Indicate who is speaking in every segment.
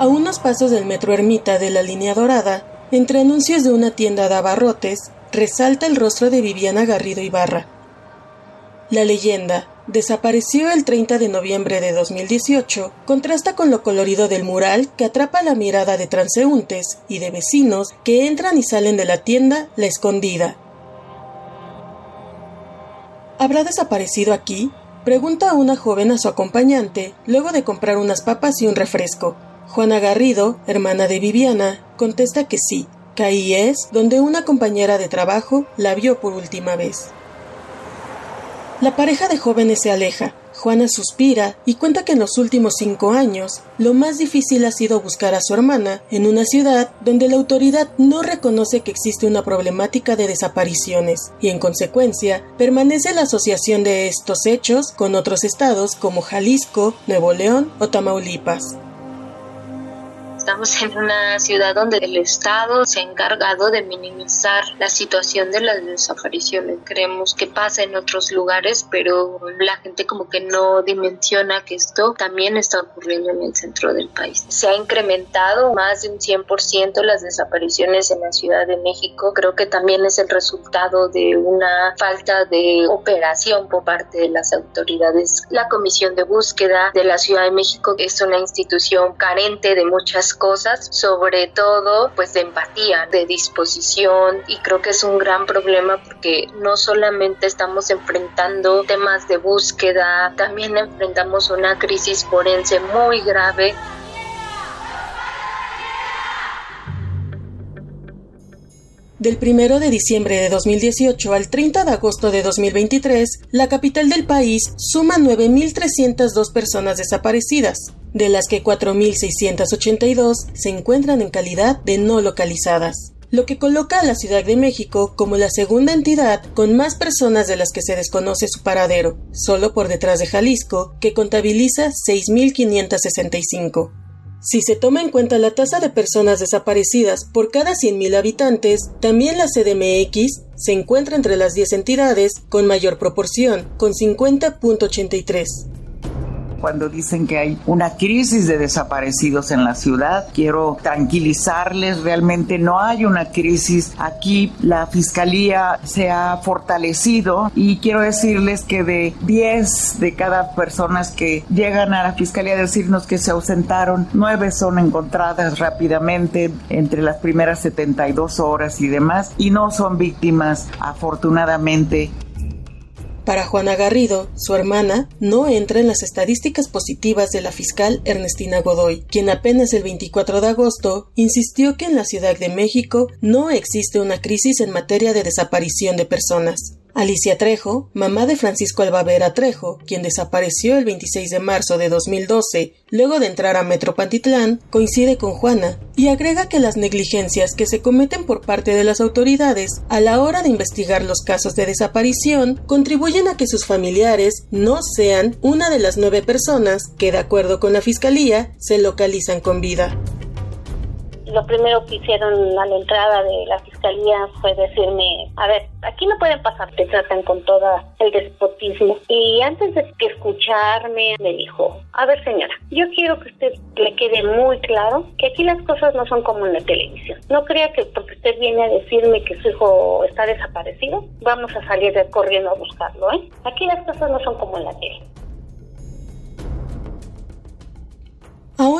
Speaker 1: A unos pasos del metro Ermita de la línea dorada, entre anuncios de una tienda de abarrotes, resalta el rostro de Viviana Garrido Ibarra. La leyenda, desapareció el 30 de noviembre de 2018, contrasta con lo colorido del mural que atrapa la mirada de transeúntes y de vecinos que entran y salen de la tienda La Escondida. ¿Habrá desaparecido aquí? Pregunta una joven a su acompañante luego de comprar unas papas y un refresco. Juana Garrido, hermana de Viviana, contesta que sí, que ahí es donde una compañera de trabajo la vio por última vez. La pareja de jóvenes se aleja. Juana suspira y cuenta que en los últimos cinco años lo más difícil ha sido buscar a su hermana en una ciudad donde la autoridad no reconoce que existe una problemática de desapariciones y en consecuencia permanece la asociación de estos hechos con otros estados como Jalisco, Nuevo León o Tamaulipas.
Speaker 2: Estamos en una ciudad donde el Estado se ha encargado de minimizar la situación de las desapariciones. Creemos que pasa en otros lugares, pero la gente como que no dimensiona que esto también está ocurriendo en el centro del país. Se ha incrementado más de un 100% las desapariciones en la Ciudad de México. Creo que también es el resultado de una falta de operación por parte de las autoridades. La Comisión de Búsqueda de la Ciudad de México es una institución carente de muchas cosas, sobre todo pues de empatía, de disposición y creo que es un gran problema porque no solamente estamos enfrentando temas de búsqueda, también enfrentamos una crisis forense muy grave
Speaker 1: Del 1 de diciembre de 2018 al 30 de agosto de 2023, la capital del país suma 9.302 personas desaparecidas, de las que 4.682 se encuentran en calidad de no localizadas lo que coloca a la Ciudad de México como la segunda entidad con más personas de las que se desconoce su paradero, solo por detrás de Jalisco, que contabiliza 6.565. Si se toma en cuenta la tasa de personas desaparecidas por cada 100.000 habitantes, también la CDMX se encuentra entre las 10 entidades con mayor proporción, con 50.83
Speaker 3: cuando dicen que hay una crisis de desaparecidos en la ciudad. Quiero tranquilizarles, realmente no hay una crisis. Aquí la fiscalía se ha fortalecido y quiero decirles que de 10 de cada personas que llegan a la fiscalía a decirnos que se ausentaron, 9 son encontradas rápidamente entre las primeras 72 horas y demás y no son víctimas afortunadamente
Speaker 1: para Juana Garrido, su hermana, no entra en las estadísticas positivas de la fiscal Ernestina Godoy, quien apenas el 24 de agosto insistió que en la Ciudad de México no existe una crisis en materia de desaparición de personas. Alicia Trejo, mamá de Francisco Albavera Trejo, quien desapareció el 26 de marzo de 2012 luego de entrar a Metro Pantitlán, coincide con Juana y agrega que las negligencias que se cometen por parte de las autoridades a la hora de investigar los casos de desaparición contribuyen a que sus familiares no sean una de las nueve personas que, de acuerdo con la Fiscalía, se localizan con vida
Speaker 4: lo primero que hicieron a la entrada de la fiscalía fue decirme, a ver, aquí no pueden pasar, te tratan con todo el despotismo. Y antes de que escucharme, me dijo, a ver señora, yo quiero que usted le quede muy claro que aquí las cosas no son como en la televisión. No crea que porque usted viene a decirme que su hijo está desaparecido, vamos a salir corriendo a buscarlo, ¿eh? Aquí las cosas no son como en la tele.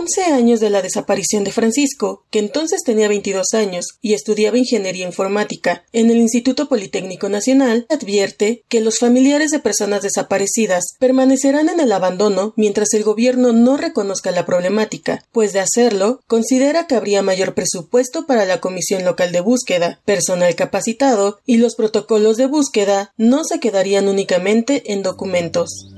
Speaker 1: 11 años de la desaparición de Francisco, que entonces tenía 22 años y estudiaba ingeniería informática en el Instituto Politécnico Nacional, advierte que los familiares de personas desaparecidas permanecerán en el abandono mientras el gobierno no reconozca la problemática, pues de hacerlo, considera que habría mayor presupuesto para la Comisión Local de Búsqueda, personal capacitado y los protocolos de búsqueda no se quedarían únicamente en documentos.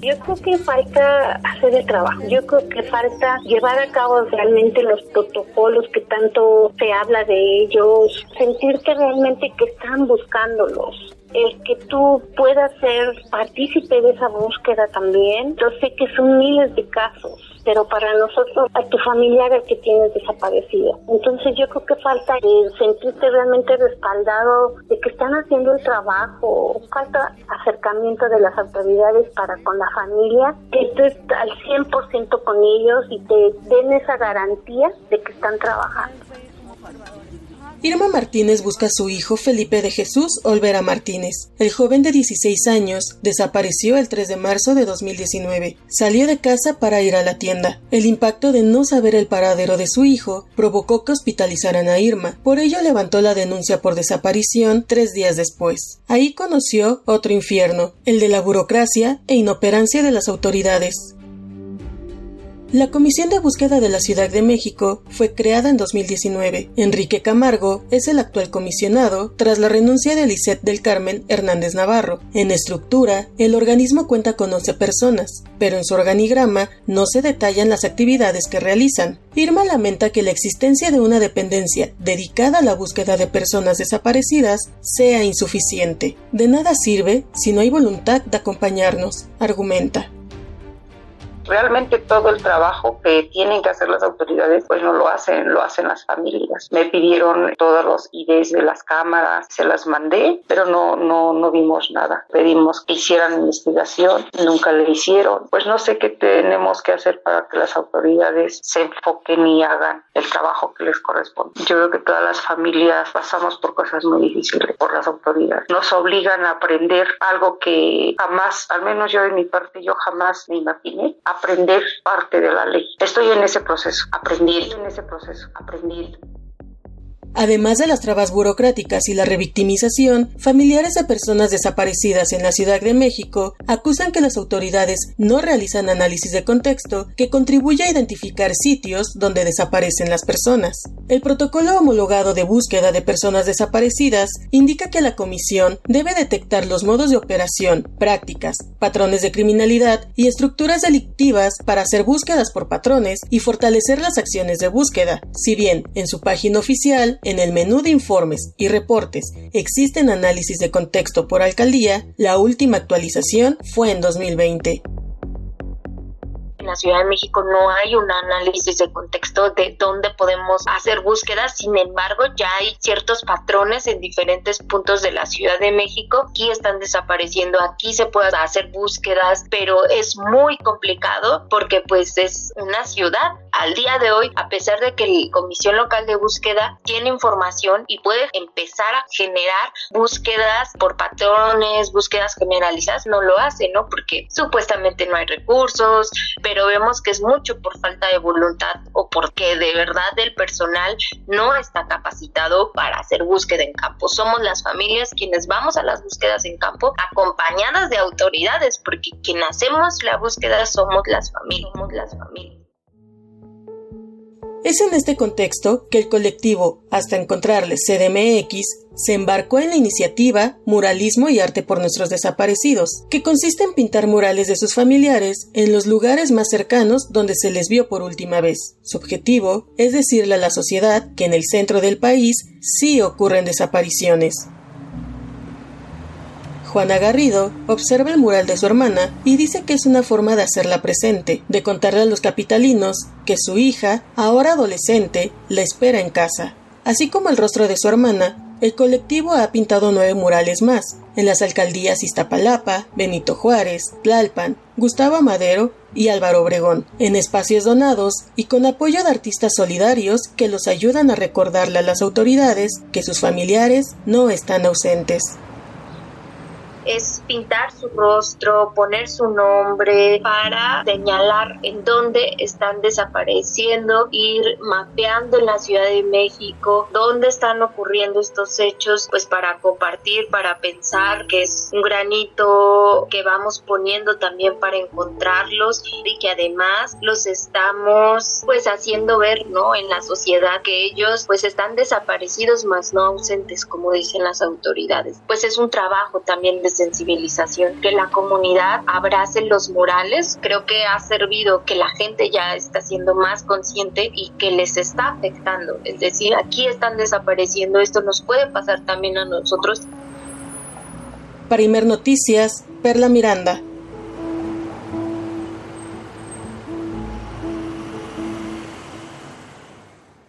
Speaker 4: Yo creo que falta hacer el trabajo. Yo creo que falta llevar a cabo realmente los protocolos que tanto se habla de ellos, sentirte realmente que están buscándolos el que tú puedas ser partícipe de esa búsqueda también. Yo sé que son miles de casos pero para nosotros, a tu familiar el que tienes desaparecido. Entonces yo creo que falta el sentirte realmente respaldado de que están haciendo el trabajo, falta acercamiento de las autoridades para con la familia, que estés al 100% con ellos y te den esa garantía de que están trabajando.
Speaker 1: Irma Martínez busca a su hijo Felipe de Jesús Olvera Martínez. El joven de 16 años desapareció el 3 de marzo de 2019. Salió de casa para ir a la tienda. El impacto de no saber el paradero de su hijo provocó que hospitalizaran a Irma. Por ello levantó la denuncia por desaparición tres días después. Ahí conoció otro infierno, el de la burocracia e inoperancia de las autoridades. La Comisión de Búsqueda de la Ciudad de México fue creada en 2019. Enrique Camargo es el actual comisionado tras la renuncia de Lisette del Carmen Hernández Navarro. En estructura, el organismo cuenta con 11 personas, pero en su organigrama no se detallan las actividades que realizan. Irma lamenta que la existencia de una dependencia dedicada a la búsqueda de personas desaparecidas sea insuficiente. De nada sirve si no hay voluntad de acompañarnos, argumenta.
Speaker 5: Realmente todo el trabajo que tienen que hacer las autoridades, pues no lo hacen, lo hacen las familias. Me pidieron todos los IDs de las cámaras, se las mandé, pero no, no, no vimos nada. Pedimos que hicieran investigación, nunca le hicieron. Pues no sé qué tenemos que hacer para que las autoridades se enfoquen y hagan el trabajo que les corresponde. Yo creo que todas las familias pasamos por cosas muy difíciles por las autoridades. Nos obligan a aprender algo que jamás, al menos yo de mi parte, yo jamás me imaginé aprender parte de la ley. Estoy en ese proceso, aprendiendo en ese proceso, aprendiendo.
Speaker 1: Además de las trabas burocráticas y la revictimización, familiares de personas desaparecidas en la Ciudad de México acusan que las autoridades no realizan análisis de contexto que contribuye a identificar sitios donde desaparecen las personas. El protocolo homologado de búsqueda de personas desaparecidas indica que la comisión debe detectar los modos de operación, prácticas, patrones de criminalidad y estructuras delictivas para hacer búsquedas por patrones y fortalecer las acciones de búsqueda. Si bien en su página oficial en el menú de informes y reportes existen análisis de contexto por alcaldía, la última actualización fue en 2020
Speaker 2: en la Ciudad de México no hay un análisis de contexto de dónde podemos hacer búsquedas, sin embargo ya hay ciertos patrones en diferentes puntos de la Ciudad de México, aquí están desapareciendo, aquí se pueden hacer búsquedas, pero es muy complicado porque pues es una ciudad. Al día de hoy, a pesar de que la Comisión Local de Búsqueda tiene información y puede empezar a generar búsquedas por patrones, búsquedas generalizadas, no lo hace, ¿no? Porque supuestamente no hay recursos, pero pero vemos que es mucho por falta de voluntad o porque de verdad el personal no está capacitado para hacer búsqueda en campo. Somos las familias quienes vamos a las búsquedas en campo acompañadas de autoridades, porque quien hacemos la búsqueda somos las familias, somos las familias.
Speaker 1: Es en este contexto que el colectivo Hasta Encontrarles CDMX se embarcó en la iniciativa Muralismo y Arte por Nuestros Desaparecidos, que consiste en pintar murales de sus familiares en los lugares más cercanos donde se les vio por última vez. Su objetivo es decirle a la sociedad que en el centro del país sí ocurren desapariciones. Juana Garrido observa el mural de su hermana y dice que es una forma de hacerla presente, de contarle a los capitalinos que su hija, ahora adolescente, la espera en casa. Así como el rostro de su hermana, el colectivo ha pintado nueve murales más, en las alcaldías Iztapalapa, Benito Juárez, Tlalpan, Gustavo Madero y Álvaro Obregón, en espacios donados y con apoyo de artistas solidarios que los ayudan a recordarle a las autoridades que sus familiares no están ausentes
Speaker 2: es pintar su rostro, poner su nombre para señalar en dónde están desapareciendo, ir mapeando en la Ciudad de México dónde están ocurriendo estos hechos, pues para compartir, para pensar que es un granito que vamos poniendo también para encontrarlos y que además los estamos pues haciendo ver, ¿no? En la sociedad que ellos pues están desaparecidos más no ausentes como dicen las autoridades. Pues es un trabajo también sensibilización, que la comunidad abrace los murales, creo que ha servido que la gente ya está siendo más consciente y que les está afectando. Es decir, aquí están desapareciendo, esto nos puede pasar también a nosotros.
Speaker 1: Primer Noticias, Perla Miranda.